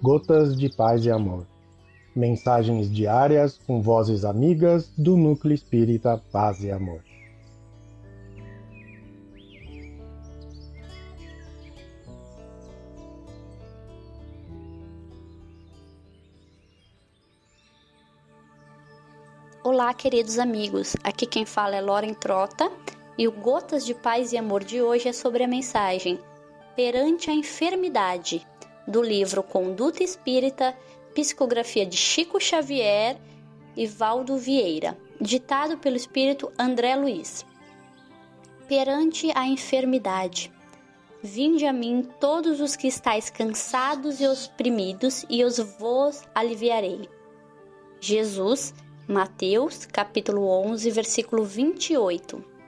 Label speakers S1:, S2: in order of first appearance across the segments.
S1: Gotas de Paz e Amor. Mensagens diárias com vozes amigas do Núcleo Espírita Paz e Amor.
S2: Olá, queridos amigos. Aqui quem fala é Loren Trota e o Gotas de Paz e Amor de hoje é sobre a mensagem Perante a Enfermidade, do livro Conduta Espírita, psicografia de Chico Xavier e Valdo Vieira, ditado pelo espírito André Luiz. Perante a enfermidade, vinde a mim todos os que estáis cansados e oprimidos, e os vos aliviarei. Jesus, Mateus, capítulo 11, versículo 28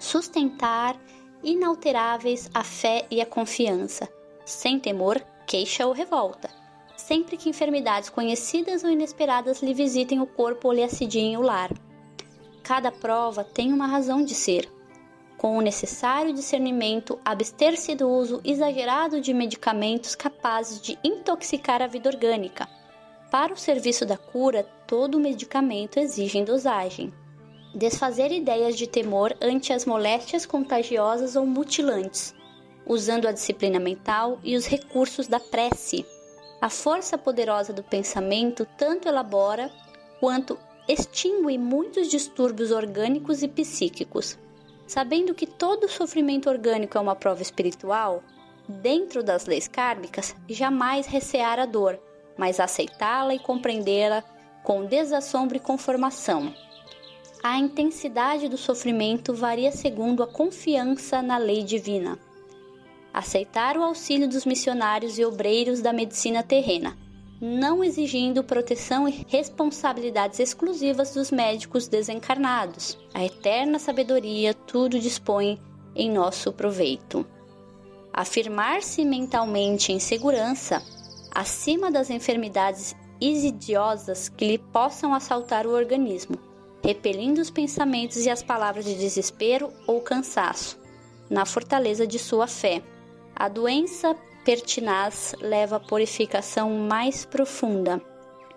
S2: sustentar inalteráveis a fé e a confiança, sem temor, queixa ou revolta. Sempre que enfermidades conhecidas ou inesperadas lhe visitem o corpo ou lhe assidiem o lar. Cada prova tem uma razão de ser. Com o necessário discernimento, abster-se do uso exagerado de medicamentos capazes de intoxicar a vida orgânica. Para o serviço da cura, todo medicamento exige dosagem desfazer ideias de temor ante as moléstias contagiosas ou mutilantes, usando a disciplina mental e os recursos da prece. A força poderosa do pensamento tanto elabora quanto extingue muitos distúrbios orgânicos e psíquicos. Sabendo que todo sofrimento orgânico é uma prova espiritual, dentro das leis kármicas, jamais recear a dor, mas aceitá-la e compreendê-la com desassombro e conformação. A intensidade do sofrimento varia segundo a confiança na lei divina. Aceitar o auxílio dos missionários e obreiros da medicina terrena, não exigindo proteção e responsabilidades exclusivas dos médicos desencarnados. A eterna sabedoria tudo dispõe em nosso proveito. Afirmar-se mentalmente em segurança, acima das enfermidades insidiosas que lhe possam assaltar o organismo repelindo os pensamentos e as palavras de desespero ou cansaço, na fortaleza de sua fé. A doença pertinaz leva à purificação mais profunda.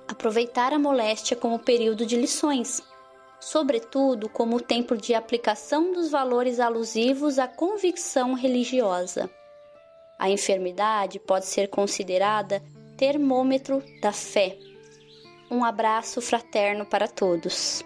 S2: Aproveitar a moléstia como período de lições, sobretudo como tempo de aplicação dos valores alusivos à convicção religiosa. A enfermidade pode ser considerada termômetro da fé. Um abraço fraterno para todos.